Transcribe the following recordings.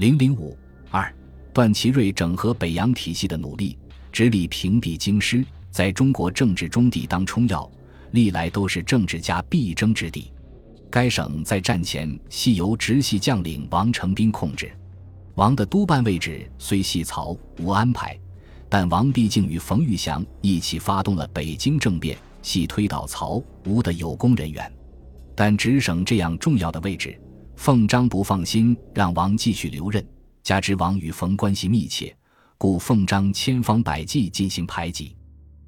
零零五二，段祺瑞整合北洋体系的努力，直隶平定京师，在中国政治中地当冲要，历来都是政治家必争之地。该省在战前系由直系将领王承斌控制，王的督办位置虽系曹吴安排，但王毕竟与冯玉祥一起发动了北京政变，系推倒曹吴的有功人员。但直省这样重要的位置。奉章不放心让王继续留任，加之王与冯关系密切，故奉章千方百计进行排挤。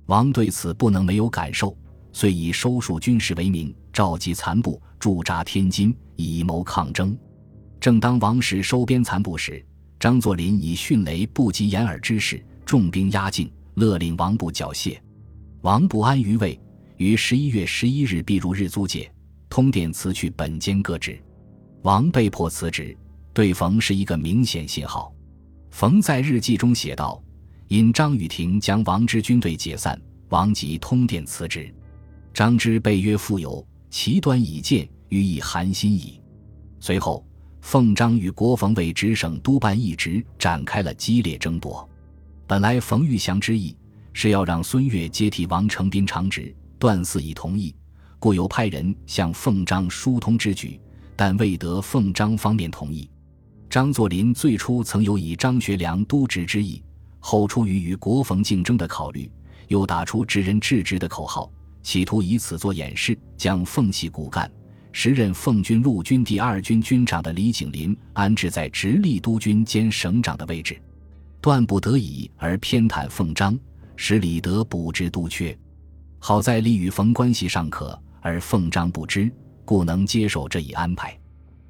王对此不能没有感受，遂以收束军事为名，召集残部驻扎天津，以谋抗争。正当王时收编残部时，张作霖以迅雷不及掩耳之势，重兵压境，勒令王部缴械。王不安于位，于十一月十一日避入日租界，通电辞去本兼各职。王被迫辞职，对冯是一个明显信号。冯在日记中写道：“因张雨婷将王之军队解散，王即通电辞职。张之被约复有，其端已见，予以寒心矣。”随后，奉章与郭冯为直省督办一职展开了激烈争夺。本来冯玉祥之意是要让孙岳接替王承斌长职，段嗣已同意，故有派人向奉章疏通之举。但未得奉张方面同意。张作霖最初曾有以张学良督职之意，后出于与国防竞争的考虑，又打出“职人治职”的口号，企图以此做掩饰，将奉系骨干、时任奉军陆军第二军军长的李景林安置在直隶督军兼省长的位置。断不得已而偏袒奉张，使李德补之督缺。好在李与冯关系尚可，而奉张不知。故能接受这一安排。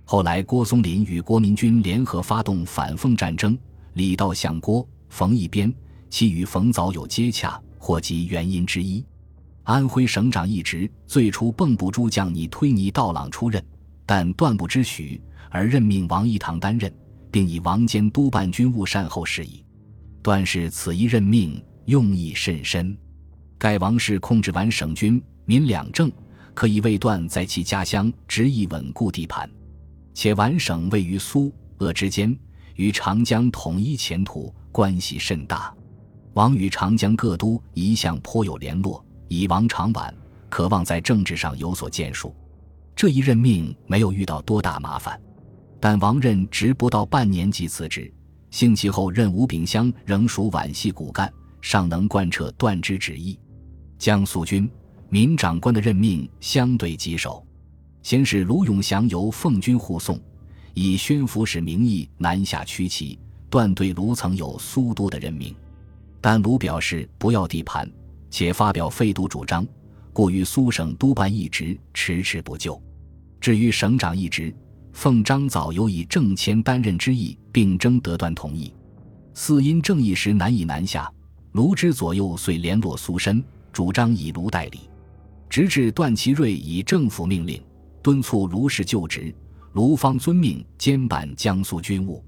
后来，郭松龄与国民军联合发动反奉战争，李道向郭、冯一边，其与冯早有接洽，或即原因之一。安徽省长一职最初蚌埠诸将拟推倪道朗出任，但段不知许，而任命王一堂担任，并以王坚督办军务善后事宜。段氏此一任命用意甚深。盖王氏控制完省军民两政。可以为段在其家乡执意稳固地盘，且皖省位于苏鄂之间，与长江统一前途关系甚大。王与长江各都一向颇有联络，以王长皖，渴望在政治上有所建树。这一任命没有遇到多大麻烦，但王任职不到半年即辞职。幸其后任吴炳湘仍属皖系骨干，尚能贯彻段之旨意。江苏军。民长官的任命相对棘手，先是卢永祥由奉军护送，以宣抚使名义南下驱骑。段对卢曾有苏都的任命，但卢表示不要地盘，且发表废都主张，故于苏省督办一职迟迟不就。至于省长一职，奉张早有以郑谦担任之意，并征得段同意。似因正义时难以南下，卢之左右遂联络苏申，主张以卢代理。直至段祺瑞以政府命令敦促卢氏就职，卢方遵命兼办江苏军务。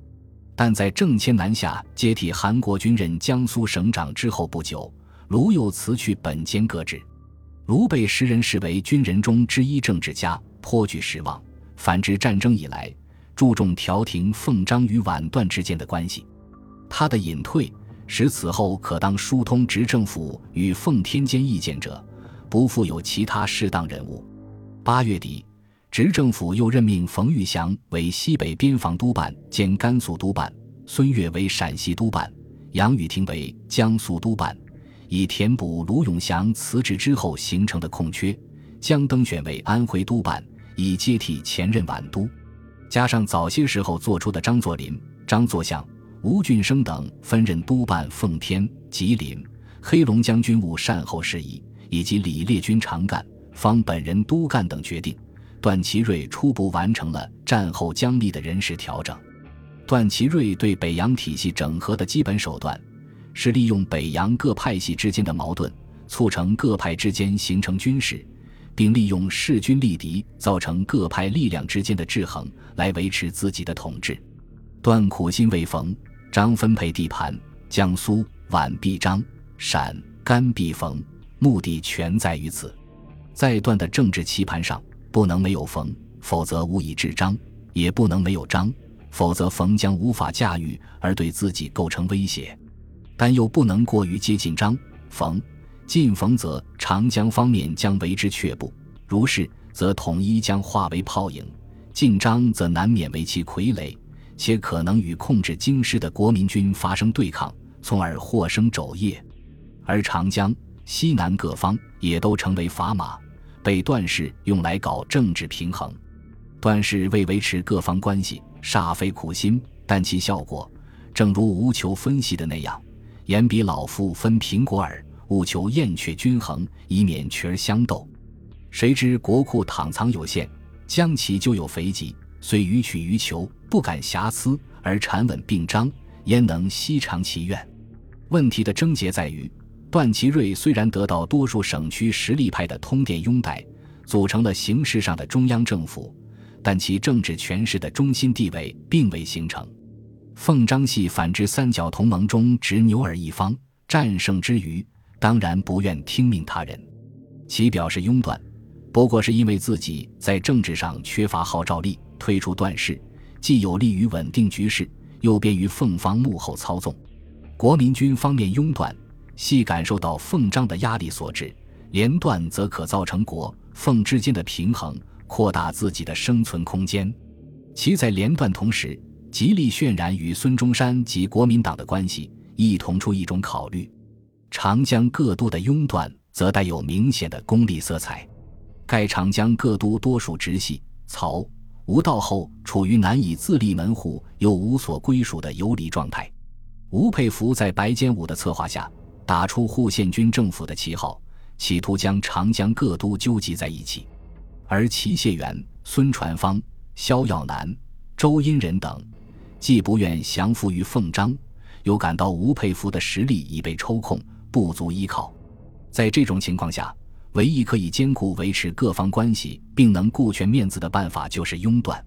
但在郑谦南下接替韩国军任江苏省长之后不久，卢又辞去本兼各职。卢被时人视为军人中之一政治家，颇具实望。反之战争以来，注重调停奉张与皖段之间的关系。他的隐退，使此后可当疏通执政府与奉天间意见者。不复有其他适当人物。八月底，执政府又任命冯玉祥为西北边防督办兼甘肃督办，孙岳为陕西督办，杨雨婷为江苏督办，以填补卢永祥辞职之后形成的空缺。江登选为安徽督办，以接替前任皖督。加上早些时候做出的张作霖、张作相、吴俊升等分任督办奉天、吉林、黑龙江军务善后事宜。以及李烈军常干、方本人督干等决定，段祺瑞初步完成了战后疆力的人事调整。段祺瑞对北洋体系整合的基本手段，是利用北洋各派系之间的矛盾，促成各派之间形成军事，并利用势均力敌，造成各派力量之间的制衡，来维持自己的统治。段苦心为冯、张分配地盘，江苏皖必张，陕甘必冯。目的全在于此，在段的政治棋盘上，不能没有冯，否则无以制张；也不能没有张，否则冯将无法驾驭而对自己构成威胁，但又不能过于接近张冯。晋冯则长江方面将为之却步，如是，则统一将化为泡影；晋张则难免为其傀儡，且可能与控制京师的国民军发生对抗，从而祸生肘腋。而长江西南各方也都成为砝码，被段氏用来搞政治平衡。段氏为维持各方关系，煞费苦心，但其效果，正如吴求分析的那样：言比老夫分苹果耳。务求燕雀均衡，以免群儿相斗。谁知国库躺藏有限，将其就有肥瘠，虽予取于求，不敢瑕疵，而缠稳并张，焉能悉偿其愿？问题的症结在于，段祺瑞虽然得到多数省区实力派的通电拥戴，组成了形式上的中央政府，但其政治权势的中心地位并未形成。奉张系反之三角同盟中执牛耳一方，战胜之余。当然不愿听命他人，其表示拥断，不过是因为自己在政治上缺乏号召力，退出段氏，既有利于稳定局势，又便于奉方幕后操纵。国民军方面拥断，系感受到凤章的压力所致；连断则可造成国凤之间的平衡，扩大自己的生存空间。其在连断同时，极力渲染与孙中山及国民党的关系，一同出一种考虑。长江各都的拥断则带有明显的功利色彩。盖长江各都多数直系曹吴道后，处于难以自立门户又无所归属的游离状态。吴佩孚在白坚武的策划下，打出护县军政府的旗号，企图将长江各都纠集在一起。而齐燮元、孙传芳、萧耀南、周荫人等，既不愿降服于奉章，又感到吴佩孚的实力已被抽空。不足依靠，在这种情况下，唯一可以兼顾维持各方关系，并能顾全面子的办法就是拥断。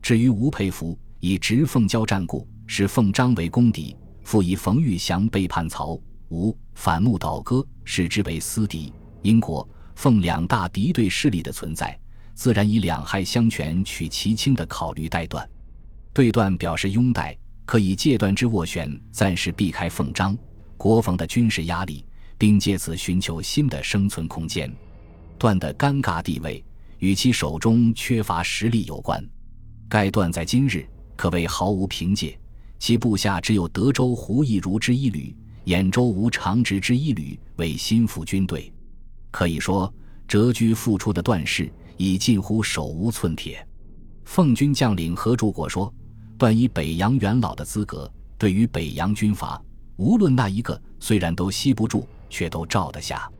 至于吴佩孚以直奉交战故，使奉章为公敌；复以冯玉祥背叛曹五，反目倒戈，使之为私敌。英国奉两大敌对势力的存在，自然以两害相权取其轻的考虑待断。对断表示拥戴，可以借断之斡旋，暂时避开奉张。国防的军事压力，并借此寻求新的生存空间。段的尴尬地位与其手中缺乏实力有关。该段在今日可谓毫无凭借，其部下只有德州胡义如之一旅、兖州无长直之一旅为心腹军队。可以说，谪居复出的段氏已近乎手无寸铁。奉军将领何柱国说：“段以北洋元老的资格，对于北洋军阀。”无论那一个，虽然都吸不住，却都罩得下。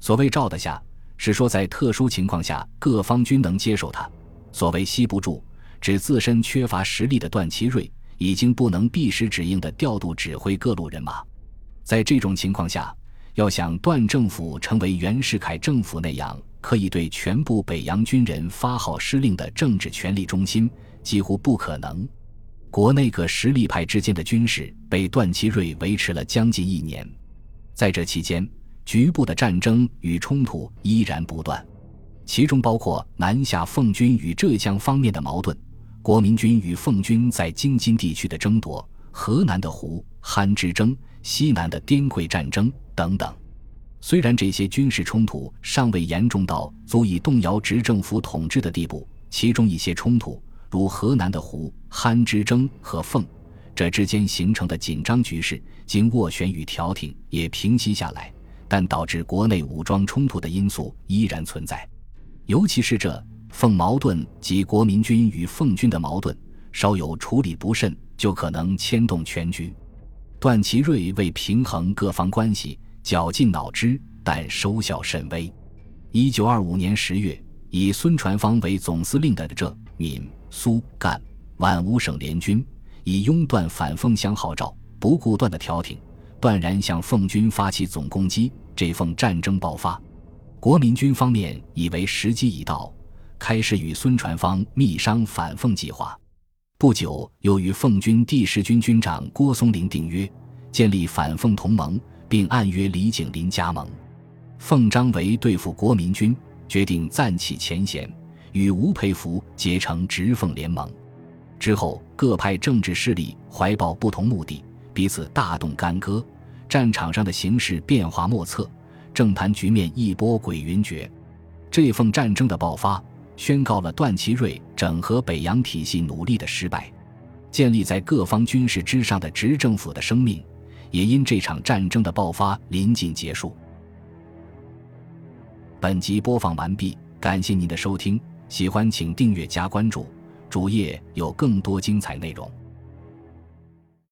所谓罩得下，是说在特殊情况下，各方均能接受他；所谓吸不住，指自身缺乏实力的段祺瑞，已经不能避实指应的调度指挥各路人马。在这种情况下，要想段政府成为袁世凯政府那样，可以对全部北洋军人发号施令的政治权力中心，几乎不可能。国内各实力派之间的军事被段祺瑞维持了将近一年，在这期间，局部的战争与冲突依然不断，其中包括南下奉军与浙江方面的矛盾，国民军与奉军在京津地区的争夺，河南的胡汉之争，西南的滇桂战争等等。虽然这些军事冲突尚未严重到足以动摇执政府统治的地步，其中一些冲突。如河南的胡汉之争和奉，这之间形成的紧张局势，经斡旋与调停也平息下来，但导致国内武装冲突的因素依然存在。尤其是这奉矛盾及国民军与奉军的矛盾，稍有处理不慎，就可能牵动全局。段祺瑞为平衡各方关系，绞尽脑汁，但收效甚微。一九二五年十月，以孙传芳为总司令的浙闽。苏赣皖五省联军以拥断反奉相号召，不顾段的调停，断然向奉军发起总攻击。这奉战争爆发，国民军方面以为时机已到，开始与孙传芳密商反奉计划。不久，又与奉军第十军军长郭松龄订约，建立反奉同盟，并暗约李景林加盟。奉张为对付国民军，决定暂弃前嫌。与吴佩孚结成直奉联盟，之后，各派政治势力怀抱不同目的，彼此大动干戈，战场上的形势变化莫测，政坛局面一波诡云谲。这份战争的爆发，宣告了段祺瑞整合北洋体系努力的失败，建立在各方军事之上的执政府的生命，也因这场战争的爆发临近结束。本集播放完毕，感谢您的收听，喜欢请订阅加关注，主页有更多精彩内容。